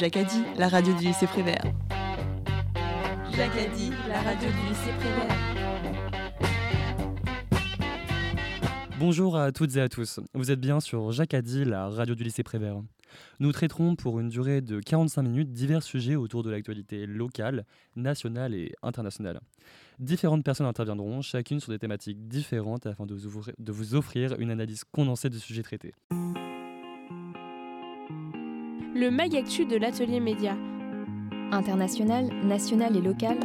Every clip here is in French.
Dit, la radio du lycée Prévert. Dit, la radio du lycée Prévert. Bonjour à toutes et à tous. Vous êtes bien sur dit, la radio du lycée Prévert. Nous traiterons pour une durée de 45 minutes divers sujets autour de l'actualité locale, nationale et internationale. Différentes personnes interviendront, chacune sur des thématiques différentes afin de vous offrir, de vous offrir une analyse condensée du sujet traité. Le mag actu de l'atelier média. International, national et local.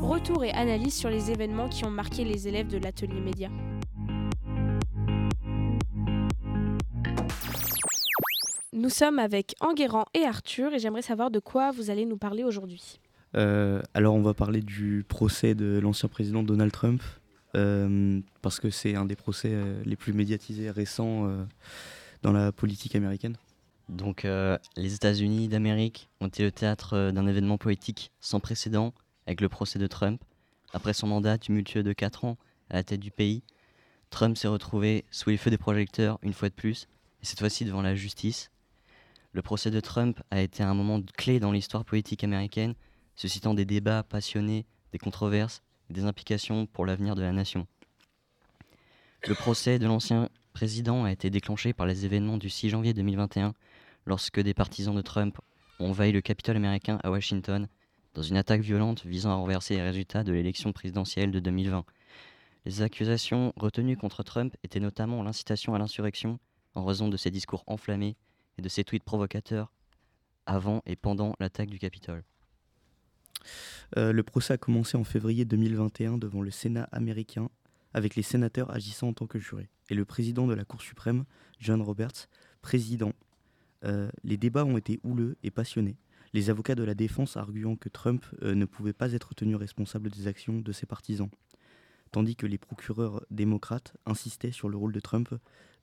Retour et analyse sur les événements qui ont marqué les élèves de l'atelier média. Nous sommes avec Enguerrand et Arthur et j'aimerais savoir de quoi vous allez nous parler aujourd'hui. Euh, alors on va parler du procès de l'ancien président Donald Trump euh, parce que c'est un des procès euh, les plus médiatisés récents euh, dans la politique américaine. Donc euh, les États-Unis d'Amérique ont été le théâtre euh, d'un événement politique sans précédent avec le procès de Trump. Après son mandat tumultueux de 4 ans à la tête du pays, Trump s'est retrouvé sous les feux des projecteurs une fois de plus, et cette fois-ci devant la justice. Le procès de Trump a été un moment clé dans l'histoire politique américaine, suscitant des débats passionnés, des controverses et des implications pour l'avenir de la nation. Le procès de l'ancien président a été déclenché par les événements du 6 janvier 2021, lorsque des partisans de Trump ont le Capitole américain à Washington dans une attaque violente visant à renverser les résultats de l'élection présidentielle de 2020. Les accusations retenues contre Trump étaient notamment l'incitation à l'insurrection en raison de ses discours enflammés et de ses tweets provocateurs avant et pendant l'attaque du Capitole. Euh, le procès a commencé en février 2021 devant le Sénat américain avec les sénateurs agissant en tant que jurés et le président de la Cour suprême, John Roberts, président. Euh, les débats ont été houleux et passionnés. Les avocats de la défense arguant que Trump euh, ne pouvait pas être tenu responsable des actions de ses partisans, tandis que les procureurs démocrates insistaient sur le rôle de Trump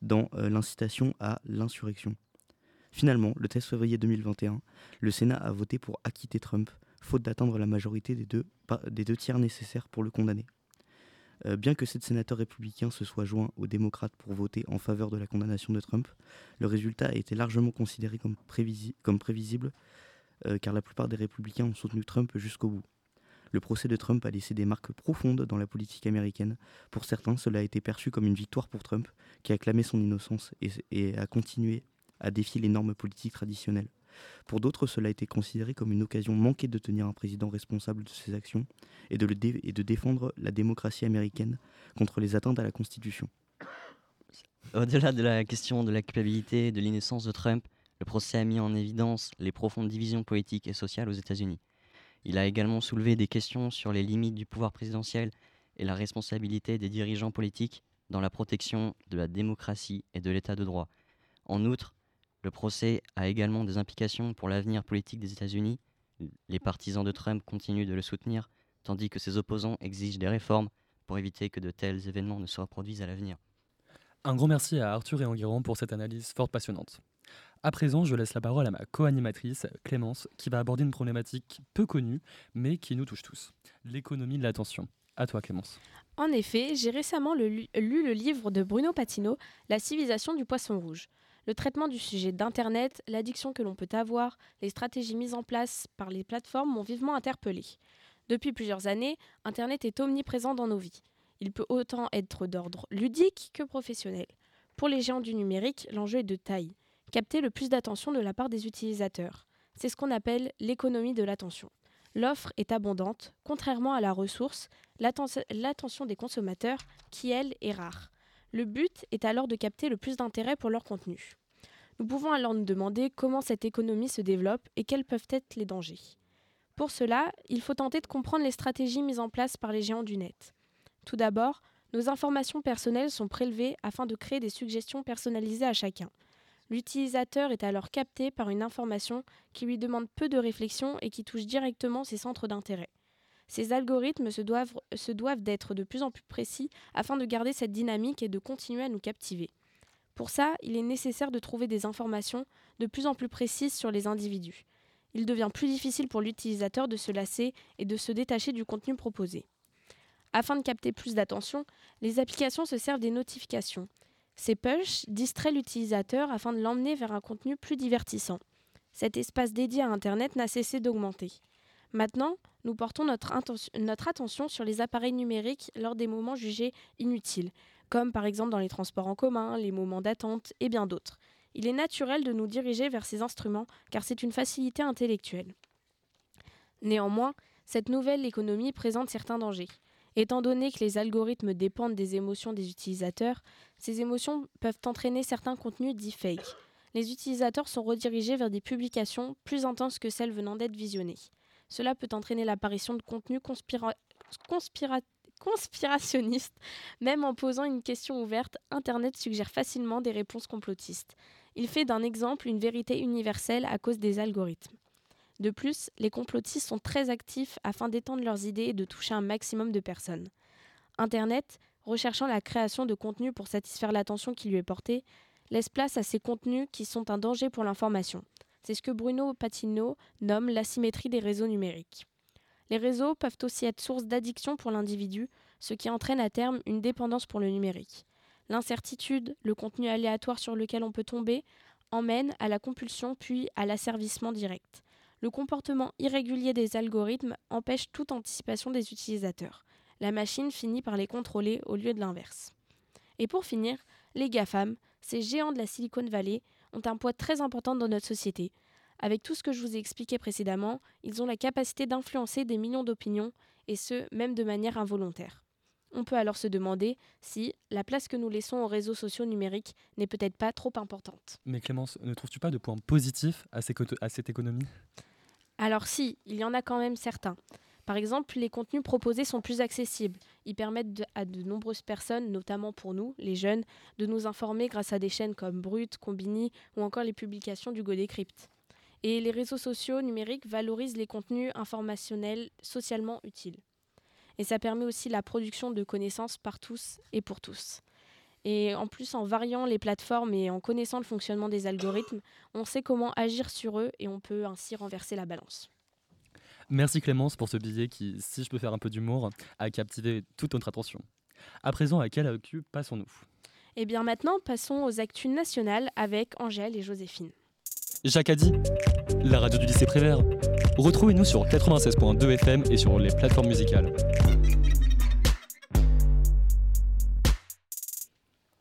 dans euh, l'incitation à l'insurrection. Finalement, le 13 février 2021, le Sénat a voté pour acquitter Trump, faute d'atteindre la majorité des deux, pa- des deux tiers nécessaires pour le condamner. Euh, bien que sept sénateurs républicains se soient joints aux démocrates pour voter en faveur de la condamnation de Trump, le résultat a été largement considéré comme, prévisi- comme prévisible, euh, car la plupart des républicains ont soutenu Trump jusqu'au bout. Le procès de Trump a laissé des marques profondes dans la politique américaine. Pour certains, cela a été perçu comme une victoire pour Trump, qui a clamé son innocence et a continué à défier les normes politiques traditionnelles. Pour d'autres, cela a été considéré comme une occasion manquée de tenir un président responsable de ses actions et de, défendre la démocratie américaine contre les atteintes à la Constitution. Au-delà de la question de la culpabilité et de l'innocence de Trump, le procès a mis en évidence les profondes divisions politiques et sociales aux États-Unis. Il a également soulevé des questions sur les limites du pouvoir présidentiel et la responsabilité des dirigeants politiques dans la protection de la démocratie et de l'état de droit. En outre, le procès a également des implications pour l'avenir politique des États-Unis. Les partisans de Trump continuent de le soutenir, tandis que ses opposants exigent des réformes pour éviter que de tels événements ne se reproduisent à l'avenir. Un grand merci à Arthur et Enguerrand pour cette analyse fort passionnante. À présent, je laisse la parole à ma co-animatrice, Clémence, qui va aborder une problématique peu connue, mais qui nous touche tous l'économie de l'attention. À toi, Clémence. En effet, j'ai récemment le- lu, lu le livre de Bruno Patino, La civilisation du poisson rouge. Le traitement du sujet d'Internet, l'addiction que l'on peut avoir, les stratégies mises en place par les plateformes m'ont vivement interpellé. Depuis plusieurs années, Internet est omniprésent dans nos vies. Il peut autant être d'ordre ludique que professionnel. Pour les géants du numérique, l'enjeu est de taille. Capter le plus d'attention de la part des utilisateurs. C'est ce qu'on appelle l'économie de l'attention. L'offre est abondante, contrairement à la ressource, l'atten- l'attention des consommateurs, qui elle est rare. Le but est alors de capter le plus d'intérêt pour leur contenu. Nous pouvons alors nous demander comment cette économie se développe et quels peuvent être les dangers. Pour cela, il faut tenter de comprendre les stratégies mises en place par les géants du net. Tout d'abord, nos informations personnelles sont prélevées afin de créer des suggestions personnalisées à chacun. L'utilisateur est alors capté par une information qui lui demande peu de réflexion et qui touche directement ses centres d'intérêt. Ces algorithmes se doivent, d'être de plus en plus précis afin de garder cette dynamique et de continuer à nous captiver. Pour ça, il est nécessaire de trouver des informations de plus en plus précises sur les individus. Il devient plus difficile pour l'utilisateur de se lasser et de se détacher du contenu proposé. Afin de capter plus d'attention, les applications se servent des notifications. Ces pushs distraient l'utilisateur afin de l'emmener vers un contenu plus divertissant. Cet espace dédié à Internet n'a cessé d'augmenter. Maintenant, nous portons notre, notre, attention sur les appareils numériques lors des moments jugés inutiles, comme par exemple dans les transports en commun, les moments d'attente et bien d'autres. Il est naturel de nous diriger vers ces instruments car c'est une facilité intellectuelle. Néanmoins, cette nouvelle économie présente certains dangers. Étant donné que les algorithmes dépendent des émotions des utilisateurs, ces émotions peuvent entraîner certains contenus dits fake. Les utilisateurs sont redirigés vers des publications plus intenses que celles venant d'être visionnées. Cela peut entraîner l'apparition de contenus conspirationnistes. Même en posant une question ouverte, Internet suggère facilement des réponses complotistes. Il fait d'un exemple une vérité universelle à cause des algorithmes. De plus, les complotistes sont très actifs afin d'étendre leurs idées et de toucher un maximum de personnes. Internet, recherchant la création de contenus pour satisfaire l'attention qui lui est portée, laisse place à ces contenus qui sont un danger pour l'information. C'est ce que Bruno Patino nomme l'asymétrie des réseaux numériques. Les réseaux peuvent aussi être source d'addiction pour l'individu, ce qui entraîne à terme une dépendance pour le numérique. L'incertitude, le contenu aléatoire sur lequel on peut tomber, emmène à la compulsion puis à l'asservissement direct. Le comportement irrégulier des algorithmes empêche toute anticipation des utilisateurs. La machine finit par les contrôler au lieu de l'inverse. Et pour finir, les GAFAM, ces géants de la Silicon Valley, ont un poids très important dans notre société. Avec tout ce que je vous ai expliqué précédemment, ils ont la capacité d'influencer des millions d'opinions, et ce, même de manière involontaire. On peut alors se demander si la place que nous laissons aux réseaux sociaux numériques n'est peut-être pas trop importante. Mais Clémence, ne trouves-tu pas de points positifs à, cette économie? Alors si, il y en a quand même certains. Par exemple, les contenus proposés sont plus accessibles. Ils permettent à de nombreuses personnes, notamment pour nous, les jeunes, de nous informer grâce à des chaînes comme Brut, Combini ou encore les publications du Godécrypt. Et les réseaux sociaux numériques valorisent les contenus informationnels socialement utiles. Et ça permet aussi la production de connaissances par tous et pour tous. Et en plus, en variant les plateformes et en connaissant le fonctionnement des algorithmes, on sait comment agir sur eux et on peut ainsi renverser la balance. Merci Clémence pour ce billet qui, si je peux faire un peu d'humour, a captivé toute notre attention. À présent, à quelle actu passons-nous? Eh bien maintenant, passons aux actus nationales avec Angèle et Joséphine. Jacques a dit, la radio du lycée Prévert. Retrouvez-nous sur 96.2 FM et sur les plateformes musicales.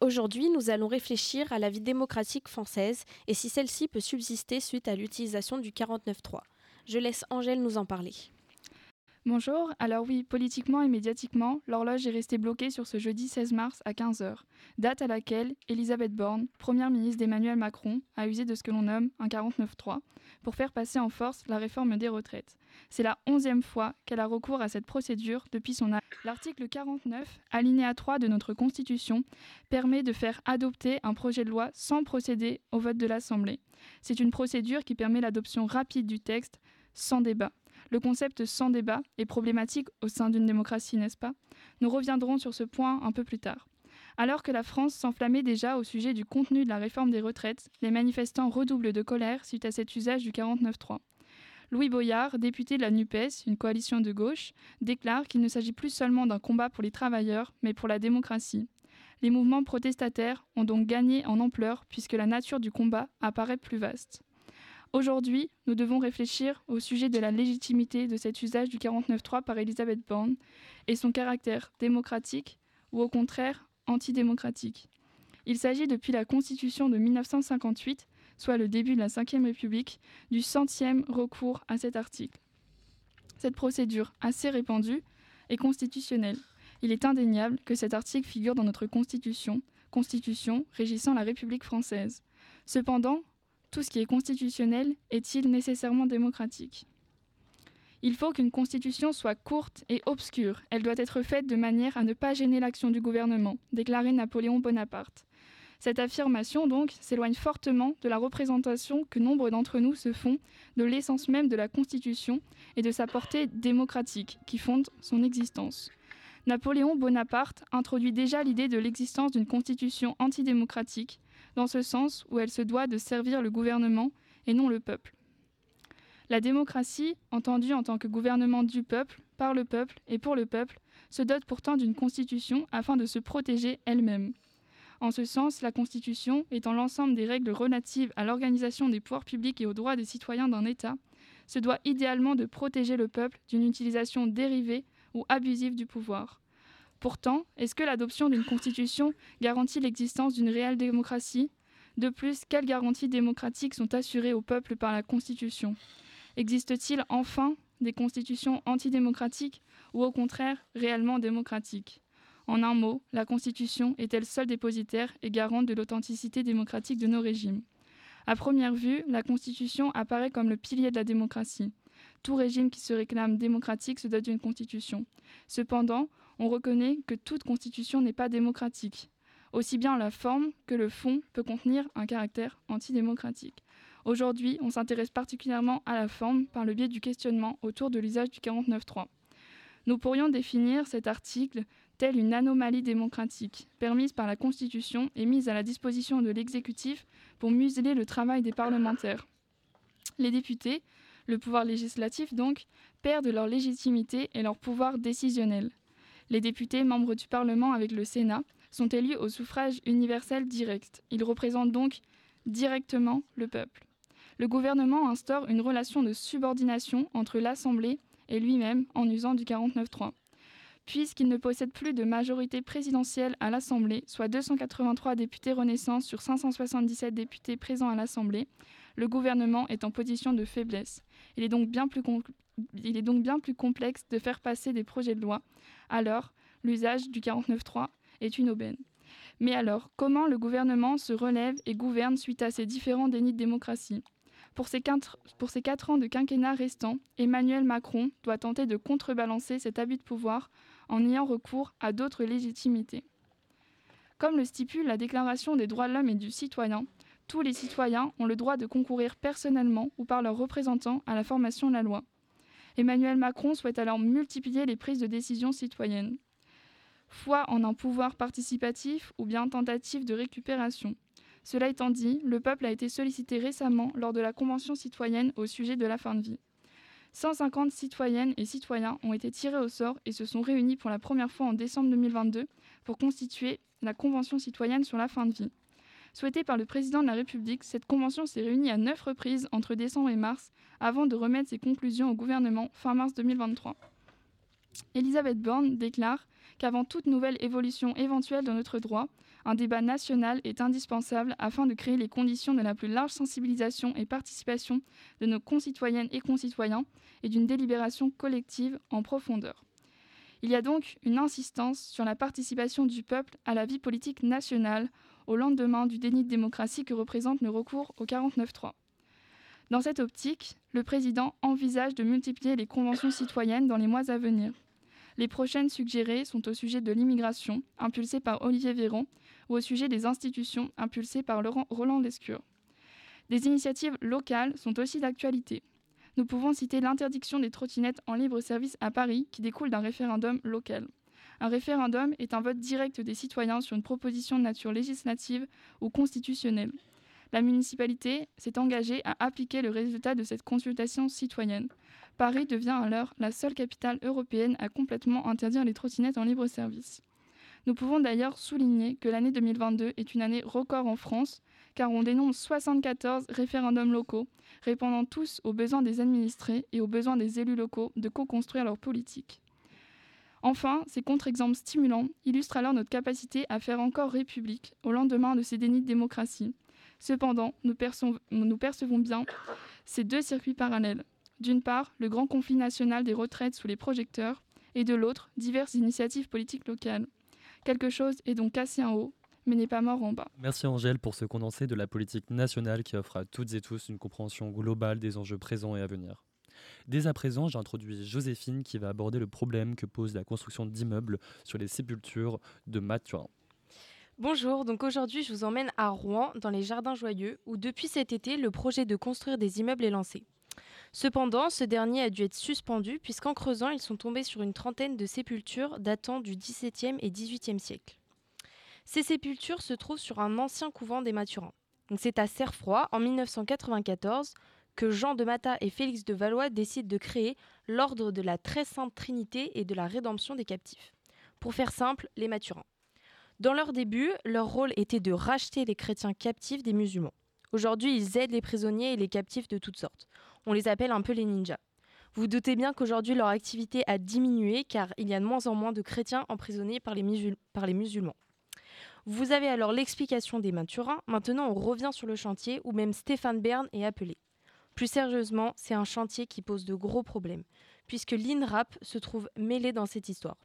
Aujourd'hui, nous allons réfléchir à la vie démocratique française et si celle-ci peut subsister suite à l'utilisation du 49.3. Je laisse Angèle nous en parler. Bonjour, alors oui, politiquement et médiatiquement, l'horloge est restée bloquée sur ce jeudi 16 mars à 15h, date à laquelle Elisabeth Borne, première ministre d'Emmanuel Macron, a usé de ce que l'on nomme un 49.3 pour faire passer en force la réforme des retraites. C'est la onzième fois qu'elle a recours à cette procédure depuis son âge. L'article 49, alinéa 3 de notre Constitution, permet de faire adopter un projet de loi sans procéder au vote de l'Assemblée. C'est une procédure qui permet l'adoption rapide du texte sans débat. Le concept sans débat est problématique au sein d'une démocratie, n'est-ce pas? Nous reviendrons sur ce point un peu plus tard. Alors que la France s'enflammait déjà au sujet du contenu de la réforme des retraites, les manifestants redoublent de colère suite à cet usage du 49.3. Louis Boyard, député de la NUPES, une coalition de gauche, déclare qu'il ne s'agit plus seulement d'un combat pour les travailleurs, mais pour la démocratie. Les mouvements protestataires ont donc gagné en ampleur puisque la nature du combat apparaît plus vaste. Aujourd'hui, nous devons réfléchir au sujet de la légitimité de cet usage du 49.3 par Elisabeth Borne et son caractère démocratique ou au contraire antidémocratique. Il s'agit depuis la Constitution de 1958, soit le début de la Ve République, du centième recours à cet article. Cette procédure assez répandue est constitutionnelle. Il est indéniable que cet article figure dans notre Constitution, Constitution régissant la République française. Cependant, tout ce qui est constitutionnel est-il nécessairement démocratique? Il faut qu'une constitution soit courte et obscure. Elle doit être faite de manière à ne pas gêner l'action du gouvernement, déclarait Napoléon Bonaparte. Cette affirmation, donc, s'éloigne fortement de la représentation que nombre d'entre nous se font de l'essence même de la Constitution et de sa portée démocratique qui fonde son existence. Napoléon Bonaparte introduit déjà l'idée de l'existence d'une constitution antidémocratique, dans ce sens où elle se doit de servir le gouvernement et non le peuple. La démocratie, entendue en tant que gouvernement du peuple, par le peuple et pour le peuple, se dote pourtant d'une constitution afin de se protéger elle-même. En ce sens, la Constitution, étant l'ensemble des règles relatives à l'organisation des pouvoirs publics et aux droits des citoyens d'un État, se doit idéalement de protéger le peuple d'une utilisation dérivée ou abusive du pouvoir. Pourtant, est-ce que l'adoption d'une constitution garantit l'existence d'une réelle démocratie? De plus, quelles garanties démocratiques sont assurées au peuple par la Constitution? Existe-t-il enfin des constitutions antidémocratiques ou au contraire réellement démocratiques? En un mot, la Constitution est-elle seule dépositaire et garante de l'authenticité démocratique de nos régimes? À première vue, la Constitution apparaît comme le pilier de la démocratie. Tout régime qui se réclame démocratique se dote d'une constitution. Cependant, on reconnaît que toute constitution n'est pas démocratique. Aussi bien la forme que le fond peut contenir un caractère antidémocratique. Aujourd'hui, on s'intéresse particulièrement à la forme par le biais du questionnement autour de l'usage du 49.3. Nous pourrions définir cet article tel une anomalie démocratique, permise par la Constitution et mise à la disposition de l'exécutif pour museler le travail des parlementaires. Les députés, le pouvoir législatif donc, perdent leur légitimité et leur pouvoir décisionnel. Les députés, membres du Parlement avec le Sénat, sont élus au suffrage universel direct. Ils représentent donc directement le peuple. Le gouvernement instaure une relation de subordination entre l'Assemblée et lui-même en usant du 49.3. Puisqu'il ne possède plus de majorité présidentielle à l'Assemblée, soit 283 députés Renaissance sur 577 députés présents à l'Assemblée, le gouvernement est en position de faiblesse. Il est donc bien plus, il est donc bien plus complexe de faire passer des projets de loi. Alors, l'usage du 49.3 est une aubaine. Mais alors, comment le gouvernement se relève et gouverne suite à ces différents dénis de démocratie? Pour ces, quatre, ans de quinquennat restants, Emmanuel Macron doit tenter de contrebalancer cet abus de pouvoir en ayant recours à d'autres légitimités. Comme le stipule la Déclaration des droits de l'homme et du citoyen, tous les citoyens ont le droit de concourir personnellement ou par leurs représentants à la formation de la loi. Emmanuel Macron souhaite alors multiplier les prises de décision citoyennes. Foi en un pouvoir participatif ou bien tentative de récupération. Cela étant dit, le peuple a été sollicité récemment lors de la Convention citoyenne au sujet de la fin de vie. 150 citoyennes et citoyens ont été tirés au sort et se sont réunis pour la première fois en décembre 2022 pour constituer la Convention citoyenne sur la fin de vie. Souhaitée par le président de la République, cette convention s'est réunie à neuf reprises entre décembre et mars avant de remettre ses conclusions au gouvernement fin mars 2023. Elisabeth Borne déclare qu'avant toute nouvelle évolution éventuelle de notre droit, un débat national est indispensable afin de créer les conditions de la plus large sensibilisation et participation de nos concitoyennes et concitoyens et d'une délibération collective en profondeur. Il y a donc une insistance sur la participation du peuple à la vie politique nationale au lendemain du déni de démocratie que représente le recours au 49-3. Dans cette optique, le président envisage de multiplier les conventions citoyennes dans les mois à venir. Les prochaines suggérées sont au sujet de l'immigration, impulsée par Olivier Véran, ou au sujet des institutions, impulsées par Laurent Roland Lescure. Des initiatives locales sont aussi d'actualité. Nous pouvons citer l'interdiction des trottinettes en libre service à Paris, qui découle d'un référendum local. Un référendum est un vote direct des citoyens sur une proposition de nature législative ou constitutionnelle. La municipalité s'est engagée à appliquer le résultat de cette consultation citoyenne. Paris devient alors la seule capitale européenne à complètement interdire les trottinettes en libre service. Nous pouvons d'ailleurs souligner que l'année 2022 est une année record en France, car on dénombre 74 référendums locaux, répondant tous aux besoins des administrés et aux besoins des élus locaux de co-construire leur politique. Enfin, ces contre-exemples stimulants illustrent alors notre capacité à faire encore république au lendemain de ces dénis de démocratie. Cependant, nous, percevons bien ces deux circuits parallèles. D'une part, le grand conflit national des retraites sous les projecteurs, et de l'autre, diverses initiatives politiques locales. Quelque chose est donc cassé en haut, mais n'est pas mort en bas. Merci Angèle pour ce condensé de la politique nationale qui offre à toutes et tous une compréhension globale des enjeux présents et à venir. Dès à présent, j'introduis Joséphine qui va aborder le problème que pose la construction d'immeubles sur les sépultures de Mathurin. Bonjour, donc aujourd'hui je vous emmène à Rouen, dans les Jardins Joyeux, où depuis cet été, le projet de construire des immeubles est lancé. Cependant, ce dernier a dû être suspendu puisqu'en creusant, ils sont tombés sur une trentaine de sépultures datant du XVIIe et XVIIIe siècle. Ces sépultures se trouvent sur un ancien couvent des Mathurins. C'est à Cerfroy, en 1994, que Jean de Mata et Félix de Valois décident de créer l'ordre de la Très Sainte Trinité et de la rédemption des captifs. Pour faire simple, les Mathurins. Dans leur début, leur rôle était de racheter les chrétiens captifs des musulmans. Aujourd'hui, ils aident les prisonniers et les captifs de toutes sortes. On les appelle un peu les ninjas. Vous doutez bien qu'aujourd'hui leur activité a diminué car il y a de moins en moins de chrétiens emprisonnés par les, musulmans. Vous avez alors l'explication des Turin. Maintenant, on revient sur le chantier où même Stéphane Bern est appelé. Plus sérieusement, c'est un chantier qui pose de gros problèmes, puisque l'INRAP se trouve mêlé dans cette histoire.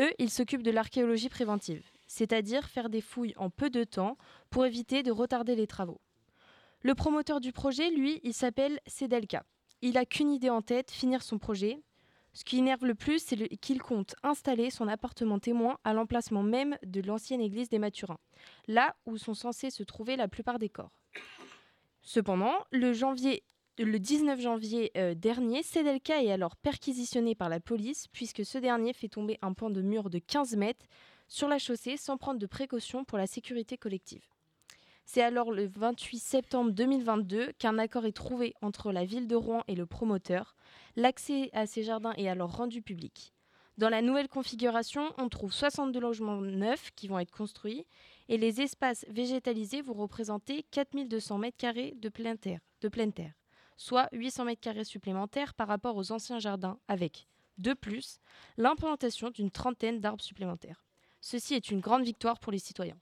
Eux, ils s'occupent de l'archéologie préventive, c'est-à-dire faire des fouilles en peu de temps pour éviter de retarder les travaux. Le promoteur du projet, lui, il s'appelle Sedelka. Il n'a qu'une idée en tête, finir son projet. Ce qui énerve le plus, c'est qu'il compte installer son appartement témoin à l'emplacement même de l'ancienne église des Mathurins, là où sont censés se trouver la plupart des corps. Cependant, le, janvier, le 19 janvier euh, dernier, Sedelka est alors perquisitionné par la police puisque ce dernier fait tomber un pan de mur de 15 mètres sur la chaussée sans prendre de précautions pour la sécurité collective. C'est alors le 28 septembre 2022 qu'un accord est trouvé entre la ville de Rouen et le promoteur. L'accès à ces jardins est alors rendu public. Dans la nouvelle configuration, on trouve 62 logements neufs qui vont être construits et les espaces végétalisés vont représenter 4200 m2 de de pleine terre, soit 800 m2 supplémentaires par rapport aux anciens jardins avec, de plus, l'implantation d'une trentaine d'arbres supplémentaires. Ceci est une grande victoire pour les citoyens.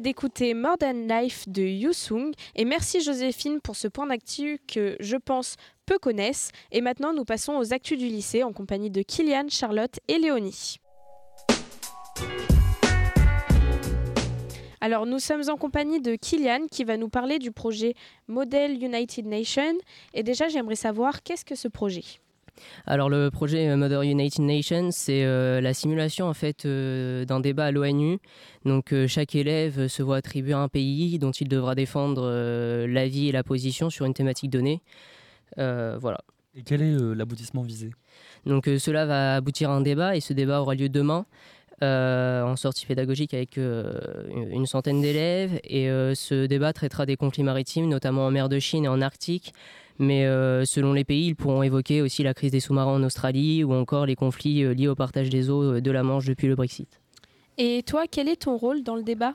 D'écouter Modern Life de Yusung et merci Joséphine pour ce point d'actu que je pense peu connaissent. Et maintenant, nous passons aux actus du lycée en compagnie de Kylian, Charlotte et Léonie. Alors, nous sommes en compagnie de Kylian qui va nous parler du projet Model United Nations. Et déjà, j'aimerais savoir qu'est-ce que ce projet? Alors le projet euh, Mother United Nations, c'est euh, la simulation en fait euh, d'un débat à l'ONU. Donc chaque élève se voit attribuer un pays dont il devra défendre l'avis et la position sur une thématique donnée. voilà. Et quel est l'aboutissement visé? Donc cela va aboutir à un débat et ce débat aura lieu demain. en sortie pédagogique avec une centaine d'élèves et ce débat traitera des conflits maritimes, notamment en mer de Chine et en Arctique, Mais selon les pays, ils pourront évoquer aussi la crise des sous-marins en Australie ou encore les conflits liés au partage des eaux de la Manche depuis le Brexit. Et toi, quel est ton rôle dans le débat?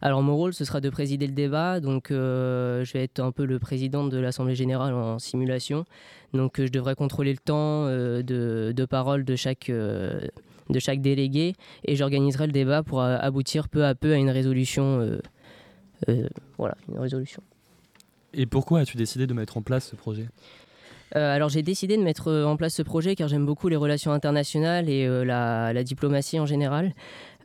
Alors mon rôle, ce sera de présider le débat. Donc je vais être un peu le président de l'Assemblée générale en simulation. Donc je devrais contrôler le temps de, de, parole de chaque de chaque délégué et j'organiserai le débat pour aboutir peu à peu à une résolution. Euh, euh, voilà, une résolution. Et pourquoi as-tu décidé de mettre en place ce projet? Euh, alors j'ai décidé de mettre en place ce projet car j'aime beaucoup les relations internationales et la, la, diplomatie en général.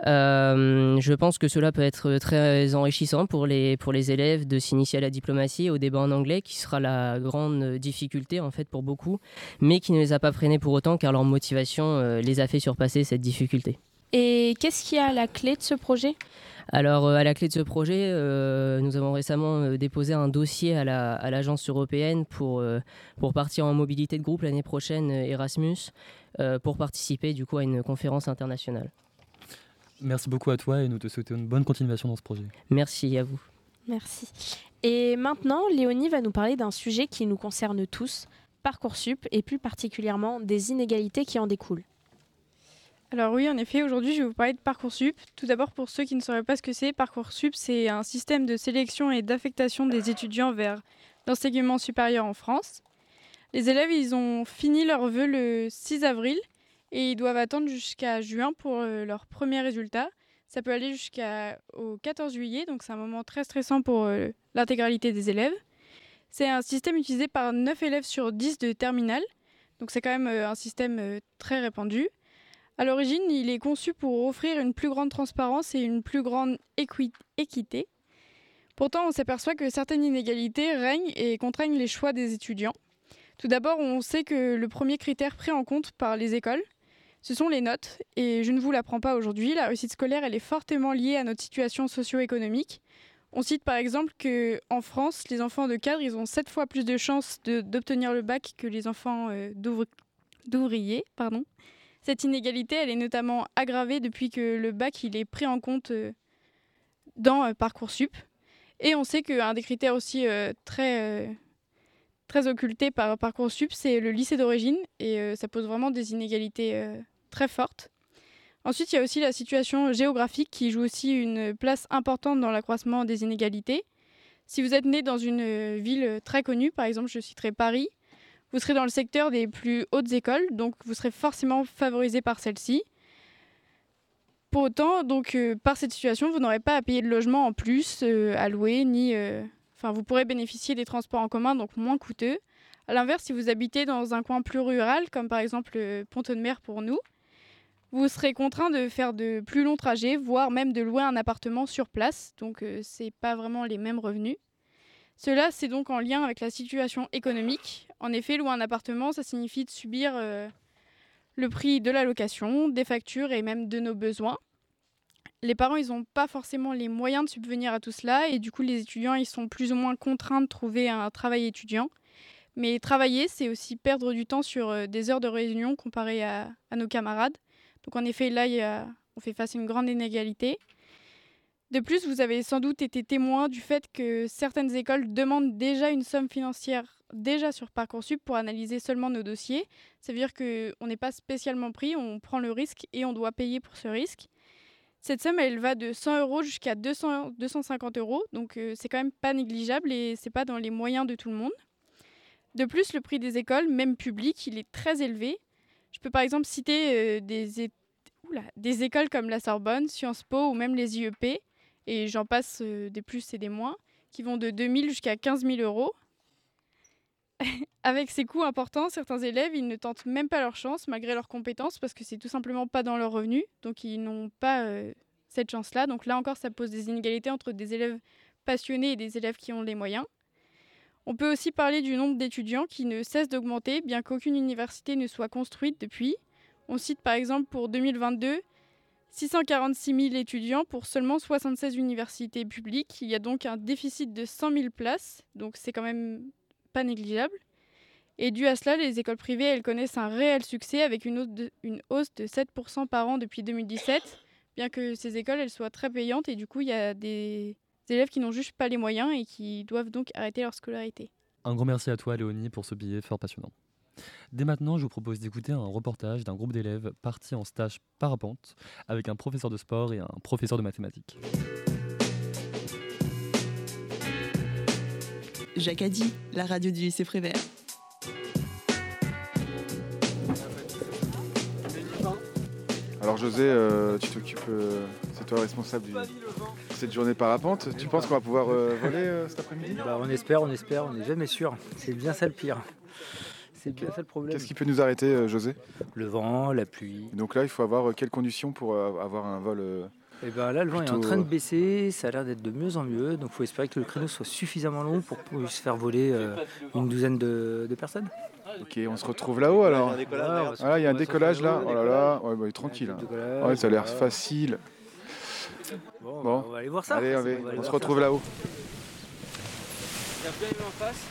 Euh, je pense que cela peut être très enrichissant pour les, pour les élèves de s'initier à la diplomatie, au débat en anglais, qui sera la grande difficulté en fait pour beaucoup, mais qui ne les a pas freinés pour autant car leur motivation euh, les a fait surpasser cette difficulté. Et qu'est-ce qui est à la clé de ce projet? Alors, euh, à la clé de ce projet, nous avons récemment déposé un dossier à l'agence européenne pour, pour partir en mobilité de groupe l'année prochaine, Erasmus, pour participer du coup à une conférence internationale. Merci beaucoup à toi et nous te souhaitons une bonne continuation dans ce projet. Merci à vous. Merci. Et maintenant, Léonie va nous parler d'un sujet qui nous concerne tous, Parcoursup, et plus particulièrement des inégalités qui en découlent. Alors oui, en effet, aujourd'hui, je vais vous parler de Parcoursup. Tout d'abord, pour ceux qui ne sauraient pas ce que c'est, Parcoursup, c'est un système de sélection et d'affectation des étudiants vers l'enseignement supérieur en France. Les élèves, ils ont fini leur vœu le 6 avril et ils doivent attendre jusqu'à juin pour euh, leurs premiers résultats. Ça peut aller jusqu'au 14 juillet, donc c'est un moment très stressant pour euh, l'intégralité des élèves. C'est un système utilisé par 9 élèves sur 10 de terminale, donc c'est quand même euh, un système très répandu. À l'origine, il est conçu pour offrir une plus grande transparence et une plus grande équité. Pourtant, on s'aperçoit que certaines inégalités règnent et contraignent les choix des étudiants. Tout d'abord, on sait que le premier critère pris en compte par les écoles, ce sont les notes, et je ne vous l'apprends pas aujourd'hui, la réussite scolaire, elle est fortement liée à notre situation socio-économique. On cite par exemple qu'en France, les enfants de cadre, ils ont 7 fois plus de chances d'obtenir le bac que les enfants euh, d'ouvriers. Pardon. Cette inégalité, elle est notamment aggravée depuis que le bac il est pris en compte euh, dans euh, Parcoursup. Et on sait qu'un des critères aussi très très occulté par Parcoursup, c'est le lycée d'origine et euh, ça pose vraiment des inégalités euh, très fortes. Ensuite, il y a aussi la situation géographique qui joue aussi une place importante dans l'accroissement des inégalités. Si vous êtes né dans une euh, ville très connue, par exemple, je citerai Paris, vous serez dans le secteur des plus hautes écoles, donc vous serez forcément favorisé par celle-ci. Pour autant, donc, par cette situation, vous n'aurez pas à payer de logement en plus à louer, ni Enfin, vous pourrez bénéficier des transports en commun, donc moins coûteux. A l'inverse, si vous habitez dans un coin plus rural, comme par exemple le Ponton de Mer pour nous, vous serez contraint de faire de plus longs trajets, voire même de louer un appartement sur place. Donc, euh, ce n'est pas vraiment les mêmes revenus. Cela, c'est donc en lien avec la situation économique. En effet, louer un appartement, ça signifie de subir euh, le prix de la location, des factures et même de nos besoins les parents, ils n'ont pas forcément les moyens de subvenir à tout cela et du coup, les étudiants, ils sont plus ou moins contraints de trouver un travail étudiant. Mais travailler, c'est aussi perdre du temps sur euh, des heures de réunion comparé à, nos camarades. Donc en effet, là, on fait face à une grande inégalité. De plus, vous avez sans doute été témoin du fait que certaines écoles demandent déjà une somme financière déjà sur Parcoursup pour analyser seulement nos dossiers. Ça veut dire qu'on n'est pas spécialement pris, on prend le risque et on doit payer pour ce risque. Cette somme, elle va de 100 euros jusqu'à 200, 250 euros, donc euh, c'est quand même pas négligeable et c'est pas dans les moyens de tout le monde. De plus, le prix des écoles, même publiques, il est très élevé. Je peux par exemple citer euh, des écoles comme la Sorbonne, Sciences Po ou même les IEP, et j'en passe euh, des plus et des moins, qui vont de 2000 jusqu'à 15 000 euros. Avec ces coûts importants, certains élèves, ils ne tentent même pas leur chance malgré leurs compétences parce que c'est tout simplement pas dans leurs revenus. Donc ils n'ont pas euh, cette chance-là. Donc là encore, ça pose des inégalités entre des élèves passionnés et des élèves qui ont les moyens. On peut aussi parler du nombre d'étudiants qui ne cesse d'augmenter, bien qu'aucune université ne soit construite depuis. On cite par exemple pour 2022 646 000 étudiants pour seulement 76 universités publiques. Il y a donc un déficit de 100 000 places, donc c'est quand même pas négligeable. Et dû à cela, les écoles privées, elles connaissent un réel succès avec une hausse de, une hausse de 7% par an depuis 2017, bien que ces écoles, soient très payantes et du coup, il y a des élèves qui n'ont juste pas les moyens et qui doivent donc arrêter leur scolarité. Un grand merci à toi, Léonie, pour ce billet fort passionnant. Dès maintenant, je vous propose d'écouter un reportage d'un groupe d'élèves partis en stage parapente avec un professeur de sport et un professeur de mathématiques. Jacques a dit, la radio du lycée Prévert. Alors José, euh, tu t'occupes, euh, c'est toi responsable de cette journée parapente. Tu penses qu'on va pouvoir euh, voler euh, cet après-midi? Bah, on espère, on espère, on n'est jamais sûr. C'est bien ça le pire. C'est le problème. Qu'est-ce qui peut nous arrêter, euh, José? Le vent, la pluie. Donc là, il faut avoir euh, quelles conditions pour euh, avoir un vol Et ben là, le vent est en train de baisser, ça a l'air d'être de mieux en mieux. Donc il faut espérer que le créneau soit suffisamment long pour puisse faire voler euh, une douzaine de, de personnes. Ok, on se retrouve là-haut alors. Ouais, on va se- Voilà, il y a un se décollage là. Oh là là, décollage. ouais, bah, tranquille. hein. décollage, Ouais, ça a l'air facile. Bon, Bon, on va aller voir ça. Allez, On va on se retrouve là-haut. Bien les mains en face.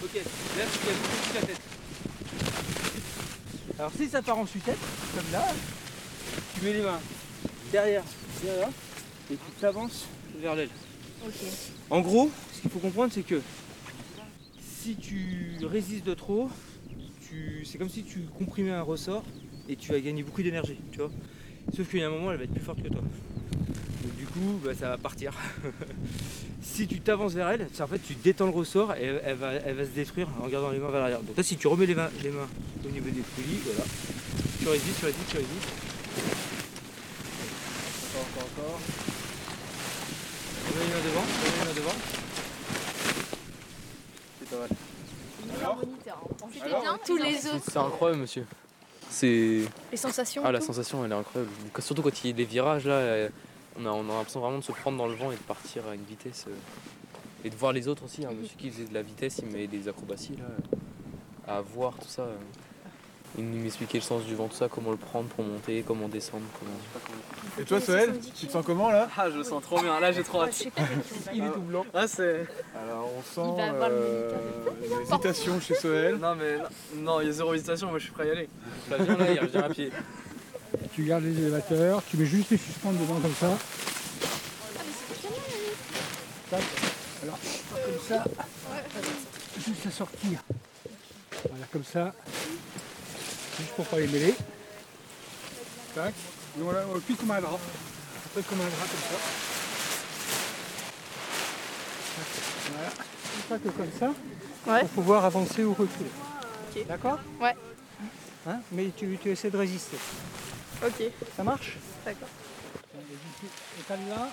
Ok, là tu lèves tout la tête. Alors si ça part en tête comme là, tu mets les mains derrière, derrière, et tu t'avances vers l'aile. En gros, ce qu'il faut comprendre, c'est que si tu résistes de trop, tu... c'est comme si tu comprimais un ressort et tu vas gagner beaucoup d'énergie, tu vois. Sauf qu'il y a un moment, elle va être plus forte que toi. Donc, du coup, bah, ça va partir. si tu t'avances vers elle, en fait tu détends le ressort et elle, elle va, elle va se détruire en gardant les mains vers l'arrière. Donc là, si tu remets les mains, les mains au niveau des poulies, voilà, tu résistes, tu résistes, tu résistes. Encore, encore, encore. Remets les mains devant, remets les mains devant. C'est pas mal. C'était bien tous les autres. C'est incroyable, monsieur. C'est. Les sensations. Ah, la tout. sensation, elle est incroyable. Surtout quand il y a des virages, là, on a, on a l'impression vraiment de se prendre dans le vent et de partir à une vitesse. euh, Et de voir les autres aussi. Un monsieur qui faisait de la vitesse, il met des acrobaties, là, euh, à voir tout ça. euh. Il m'expliquait le sens du vent, tout ça, comment le prendre pour monter, comment descendre. Comment... Et toi, Soël, tu te sens comment là Ah, je le sens trop bien. Là, j'ai trop hâte. Il est tout blanc. Ah, c'est. Alors, on Il sent va avoir le euh, une hésitation chez Soël. Non, mais non, il y a zéro hésitation, moi je suis prêt à y aller. Flavien, là, il revient à pied. Tu gardes les élévateurs, tu mets juste les suspentes dedans comme ça. Alors, comme ça, juste à sortir. Voilà, comme ça. Juste pour pas les mêler. Tac. Et voilà, on plie comme un drap. On comme un drap comme ça. Voilà. Que comme ça, Ouais. pour pouvoir avancer ou reculer. D'accord? Ouais. Hein? Mais tu, tu essaies de résister. Ok. Ça marche D'accord. Étale là.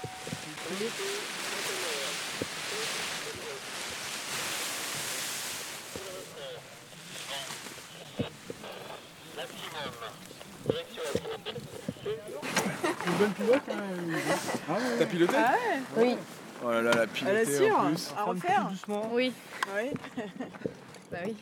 Une bonne pilote, hein. Ah ouais. T'as piloté Ah ouais Oui. Oh là là, la Elle pilotée est sûre en plus. À refaire doucement. Oui. Oui. bah oui.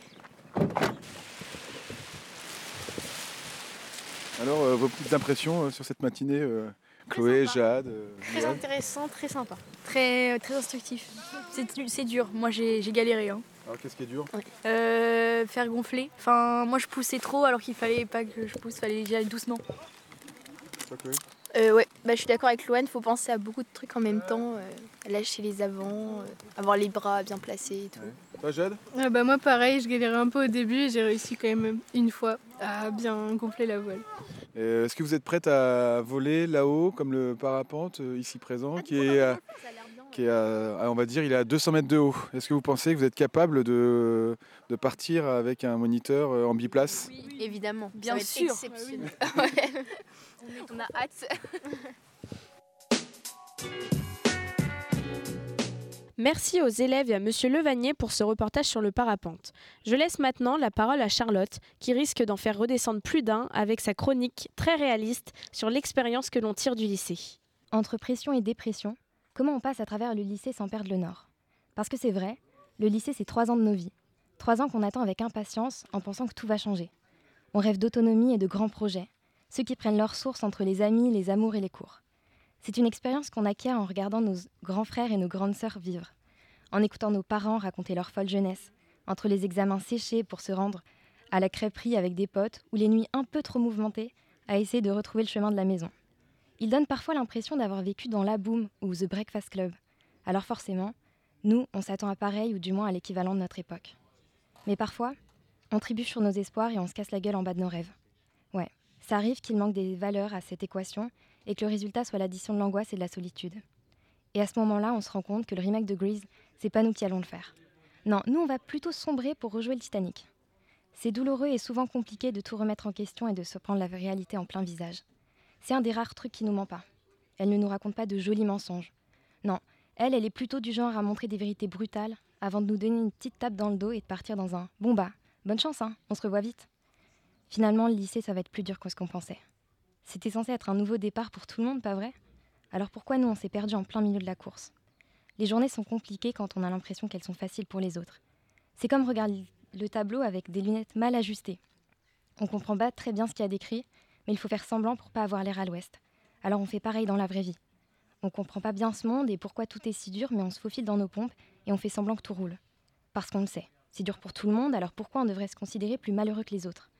Alors, euh, vos petites impressions euh, sur cette matinée, euh, Chloé, Jade, euh, Très intéressant, très sympa. Très, très instructif. C'est- C'est dur. Moi, j'ai j'ai galéré. hein. Alors, qu'est-ce qui est dur? Euh, faire gonfler. Enfin, moi, je poussais trop alors qu'il fallait pas que je pousse. Fallait que j'aille doucement. Toi, Chloé? Euh, ouais, bah, je suis d'accord avec Loane. Faut penser à beaucoup de trucs en même temps. euh, lâcher les avants, euh, avoir les bras bien placés et tout. Toi, Jade? Ah bah moi pareil, je galérais un peu au début et j'ai réussi quand même une fois à bien gonfler la voile. Euh, Est-ce que vous êtes prête à voler là-haut, comme le parapente euh, ici présent, qui est, à- qui est à, on va dire, il est à 200 mètres de haut Est-ce que vous pensez que vous êtes capable de, de partir avec un moniteur euh, en biplace? Évidemment. Bien ça va être sûr. Ouais. On a hâte. Merci aux élèves et à Monsieur Levanier pour ce reportage sur le parapente. Je laisse maintenant la parole à Charlotte, qui risque d'en faire redescendre plus d'un avec sa chronique très réaliste sur l'expérience que l'on tire du lycée. Entre pression et dépression, comment on passe à travers le lycée sans perdre le nord? Parce que c'est vrai, le lycée c'est trois ans de nos vies. Trois ans qu'on attend avec impatience en pensant que tout va changer. On rêve d'autonomie et de grands projets, ceux qui prennent leur source entre les amis, les amours et les cours. C'est une expérience qu'on acquiert en regardant nos grands frères et nos grandes sœurs vivre, en écoutant nos parents raconter leur folle jeunesse, entre les examens séchés pour se rendre à la crêperie avec des potes ou les nuits un peu trop mouvementées à essayer de retrouver le chemin de la maison. Ils donnent parfois l'impression d'avoir vécu dans La Boom ou The Breakfast Club. Alors forcément, Nous, on s'attend à pareil ou du moins à l'équivalent de notre époque. Mais parfois, on trébuche sur nos espoirs et on se casse la gueule en bas de nos rêves. Ouais, ça arrive qu'il manque des valeurs à cette équation et que le résultat soit l'addition de l'angoisse et de la solitude. Et à ce moment-là, on se rend compte que le remake de Grease, c'est pas nous qui allons le faire. Non, nous, on va plutôt sombrer pour rejouer le Titanic. C'est douloureux et souvent compliqué de tout remettre en question et de se prendre la réalité en plein visage. C'est un des rares trucs qui nous ment pas. Elle ne nous raconte pas de jolis mensonges. Non, elle, elle est plutôt du genre à montrer des vérités brutales avant de nous donner une petite tape dans le dos et de partir dans un Bon bah, bonne chance, hein, on se revoit vite. Finalement, le lycée, ça va être plus dur que ce qu'on pensait. C'était censé être un nouveau départ pour tout le monde, pas vrai? Alors pourquoi nous, on s'est perdu en plein milieu de la course? Les journées sont compliquées quand on a l'impression qu'elles sont faciles pour les autres. C'est comme regarder le tableau avec des lunettes mal ajustées. On comprend pas très bien ce qu'il y a décrit, mais il faut faire semblant pour pas avoir l'air à l'ouest. Alors on fait pareil dans la vraie vie. On comprend pas bien ce monde et pourquoi tout est si dur, mais on se faufile dans nos pompes et on fait semblant que tout roule. Parce qu'on le sait. C'est dur pour tout le monde, alors pourquoi on devrait se considérer plus malheureux que les autres?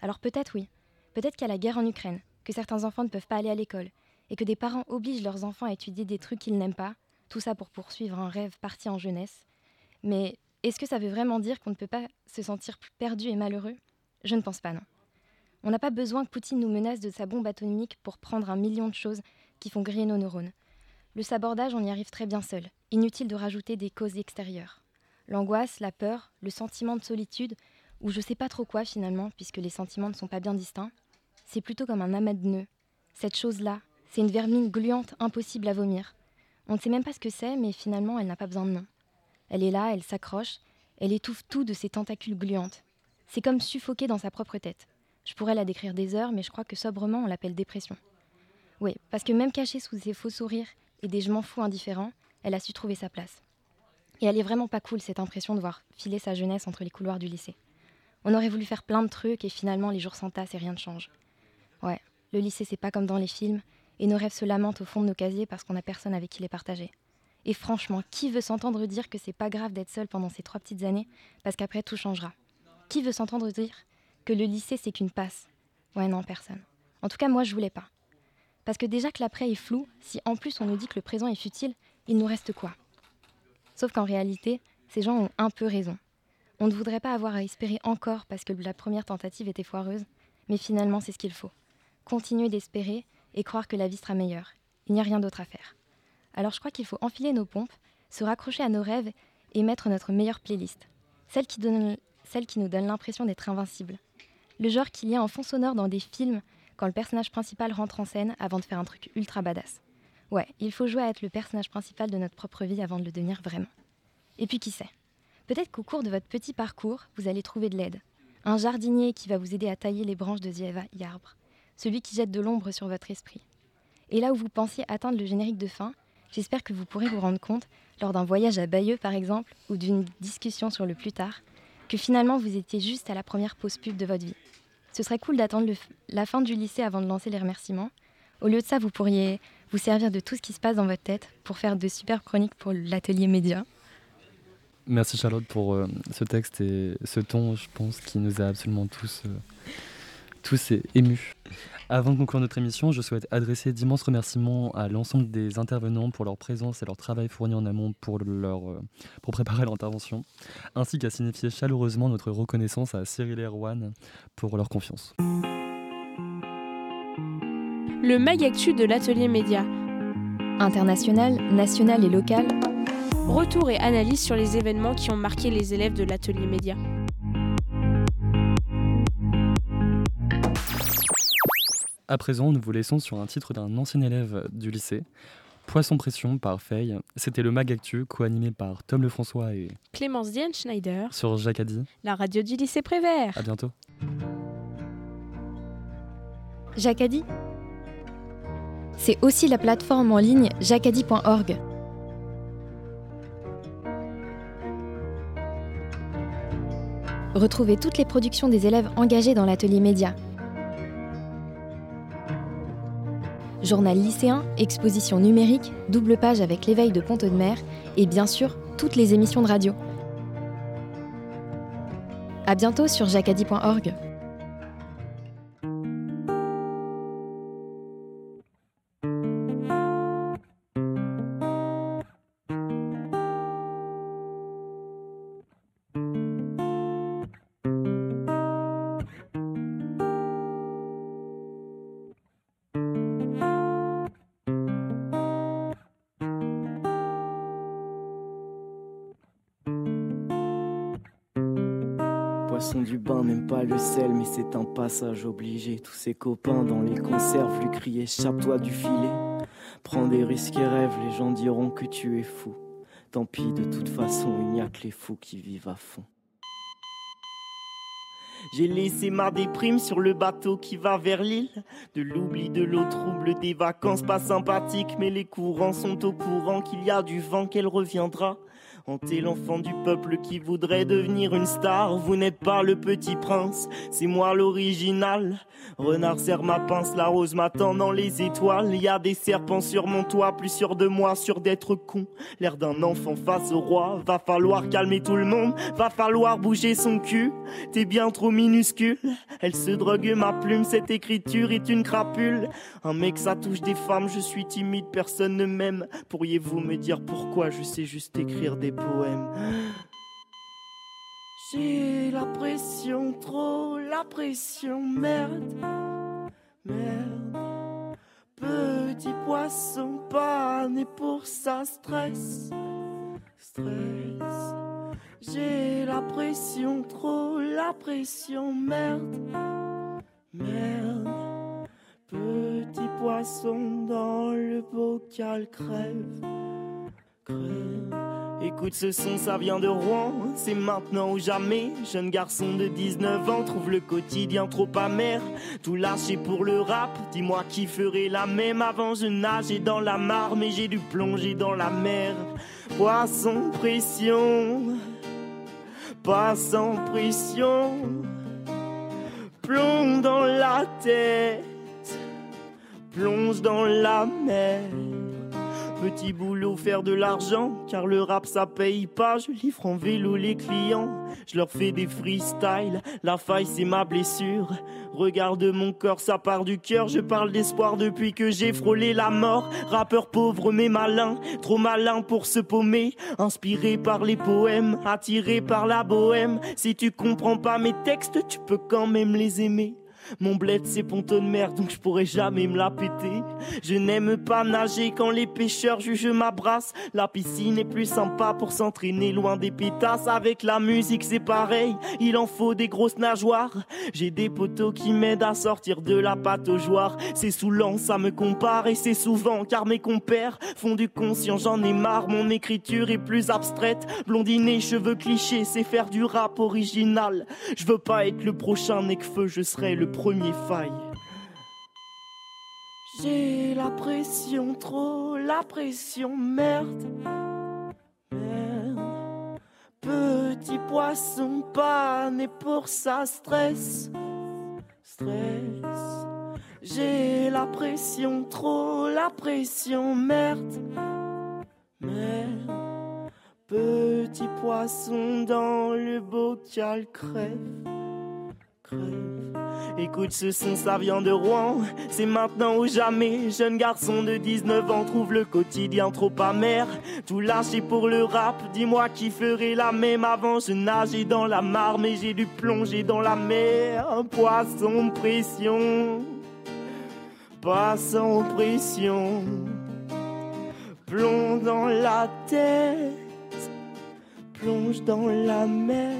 Alors peut-être oui. Peut-être qu'il y a la guerre en Ukraine, que certains enfants ne peuvent pas aller à l'école, et que des parents obligent leurs enfants à étudier des trucs qu'ils n'aiment pas, tout ça pour poursuivre un rêve parti en jeunesse. Mais est-ce que ça veut vraiment dire qu'on ne peut pas se sentir perdu et malheureux? Je ne pense pas, non. On n'a pas besoin que Poutine nous menace de sa bombe atomique pour prendre un million de choses qui font griller nos neurones. Le sabordage, on y arrive très bien seul. Inutile de rajouter des causes extérieures. L'angoisse, la peur, le sentiment de solitude, ou je sais pas trop quoi finalement, puisque les sentiments ne sont pas bien distincts, c'est plutôt comme un amas de nœuds. Cette chose-là, c'est une vermine gluante impossible à vomir. On ne sait même pas ce que c'est, mais finalement, elle n'a pas besoin de nom. Elle est là, elle s'accroche, elle étouffe tout de ses tentacules gluantes. C'est comme suffoquer dans sa propre tête. Je pourrais la décrire des heures, mais je crois que sobrement on l'appelle dépression. Oui, parce que même cachée sous ses faux sourires et des je m'en fous indifférents, elle a su trouver sa place. Et elle est vraiment pas cool cette impression de voir filer sa jeunesse entre les couloirs du lycée. On aurait voulu faire plein de trucs et finalement les jours s'entassent et rien ne change. Ouais, le lycée c'est pas comme dans les films, et nos rêves se lamentent au fond de nos casiers parce qu'on a personne avec qui les partager. Et franchement, qui veut s'entendre dire que c'est pas grave d'être seul pendant ces trois petites années parce qu'après tout changera? Qui veut s'entendre dire que le lycée c'est qu'une passe? Ouais, non, personne. En tout cas, moi je voulais pas. Parce que déjà que l'après est flou, si en plus on nous dit que le présent est futile, il nous reste quoi? Sauf qu'en réalité, ces gens ont un peu raison. On ne voudrait pas avoir à espérer encore parce que la première tentative était foireuse, mais finalement c'est ce qu'il faut. Continuer d'espérer et croire que la vie sera meilleure. Il n'y a rien d'autre à faire. Alors je crois qu'il faut enfiler nos pompes, se raccrocher à nos rêves et mettre notre meilleure playlist. Celle qui, nous donne l'impression d'être invincible. Le genre qu'il y a en fond sonore dans des films quand le personnage principal rentre en scène avant de faire un truc ultra badass. Ouais, il faut jouer à être le personnage principal de notre propre vie avant de le devenir vraiment. Et puis qui sait? Peut-être qu'au cours de votre petit parcours, vous allez trouver de l'aide. Un jardinier qui va vous aider à tailler les branches de vieil arbre. Celui qui jette de l'ombre sur votre esprit. Et là où vous pensiez atteindre le générique de fin, j'espère que vous pourrez vous rendre compte, lors d'un voyage à Bayeux par exemple, ou d'une discussion sur le plus tard, que finalement vous étiez juste à la première pause pub de votre vie. Ce serait cool d'attendre la fin du lycée avant de lancer les remerciements. Au lieu de ça, vous pourriez vous servir de tout ce qui se passe dans votre tête pour faire de superbes chroniques pour l'atelier média. Merci Charlotte pour euh, ce texte et ce ton, je pense, qui nous a absolument tous, euh, tous émus. Avant de conclure notre émission, je souhaite adresser d'immenses remerciements à l'ensemble des intervenants pour leur présence et leur travail fourni en amont pour, leur, euh, pour préparer l'intervention, ainsi qu'à signifier chaleureusement notre reconnaissance à Cyril et Erwan pour leur confiance le mag actu de l'atelier média. International, national et local. Retour et analyse sur les événements qui ont marqué les élèves de l'atelier média. À présent, nous vous laissons sur un titre d'un ancien élève du lycée. Poisson Pression par Faye. C'était le Mag Actu, co-animé par Tom Lefrançois et Clémence Diane Schneider. Sur Jacadi. La radio du lycée Prévert. À bientôt. Jacadi c'est aussi la plateforme en ligne jacadi.org. Retrouvez toutes les productions des élèves engagés dans l'atelier média. Journal lycéen, exposition numérique, double page avec l'éveil de Pont de Mer et bien sûr toutes les émissions de radio. A bientôt sur jacadi.org. passage obligé. Tous ses copains dans les conserves lui crient Échappe-toi du filet. Prends des risques et rêve, les gens diront que tu es fou. Tant pis, de toute façon, il n'y a que les fous qui vivent à fond. J'ai laissé ma déprime sur le bateau qui va vers l'île. De l'oubli, de l'eau trouble, des vacances pas sympathiques. Mais les courants sont au courant qu'il y a du vent, qu'elle reviendra. Hanter l'enfant du peuple qui voudrait devenir une star. Vous n'êtes pas le petit prince, c'est moi l'original. Renard serre ma pince, la rose m'attend dans les étoiles. Y a des serpents sur mon toit, plus sûr de moi, sûr d'être con. L'air d'un enfant face au roi, va falloir calmer tout le monde, va falloir bouger son cul. T'es bien trop minuscule, elle se drogue ma plume, cette écriture est une crapule. Un mec ça touche des femmes, je suis timide, personne ne m'aime. Pourriez-vous me dire pourquoi je sais juste écrire des poèmes J'ai la pression, trop la pression, merde, merde. Petit poisson pas né pour ça, stress, stress. J'ai la pression, trop la pression, merde, merde. Petit poisson dans le bocal crève, crève. Écoute ce son, ça vient de Rouen, c'est maintenant ou jamais. Jeune garçon de 19 ans trouve le quotidien trop amer. Tout lâché pour le rap, dis-moi qui ferait la même. Avant je nageais dans la mare, mais j'ai dû plonger dans la mer. Poisson pression, pas sans pression. Plomb dans la tête, plonge dans la mer. Petit boulot, faire de l'argent, car le rap ça paye pas. Je livre en vélo les clients, je leur fais des freestyles. La faille c'est ma blessure. Regarde mon corps, ça part du cœur. Je parle d'espoir depuis que j'ai frôlé la mort. Rappeur pauvre mais malin, trop malin pour se paumer. Inspiré par les poèmes, attiré par la bohème. Si tu comprends pas mes textes, tu peux quand même les aimer. Mon bled c'est ponton de mer donc je pourrais jamais me la péter. Je n'aime pas nager quand les pêcheurs jugent ma brasse. La piscine est plus sympa pour s'entraîner loin des pétasses. Avec la musique c'est pareil, il en faut des grosses nageoires. J'ai des poteaux qui m'aident à sortir de la pâte au joie. C'est saoulant, ça me compare et c'est souvent car mes compères font du conscient, j'en ai marre. Mon écriture est plus abstraite. Blondinet, cheveux clichés, c'est faire du rap original. Je veux pas être le prochain Necfeu, je serai le faille. J'ai la pression, trop la pression, merde. Merde. Petit poisson pas né pour ça, stress. Stress. J'ai la pression, trop la pression, merde. Merde. Petit poisson dans le bocal crève. Crève. Écoute ce son, ça vient de Rouen. C'est maintenant ou jamais. Jeune garçon de 19 ans trouve le quotidien trop amer. Tout lâché pour le rap. Dis-moi qui ferait la même avant. Je nageais dans la mare, mais j'ai dû plonger dans la mer. Poisson pression. Sans pression. Plomb dans la tête. Plonge dans la mer.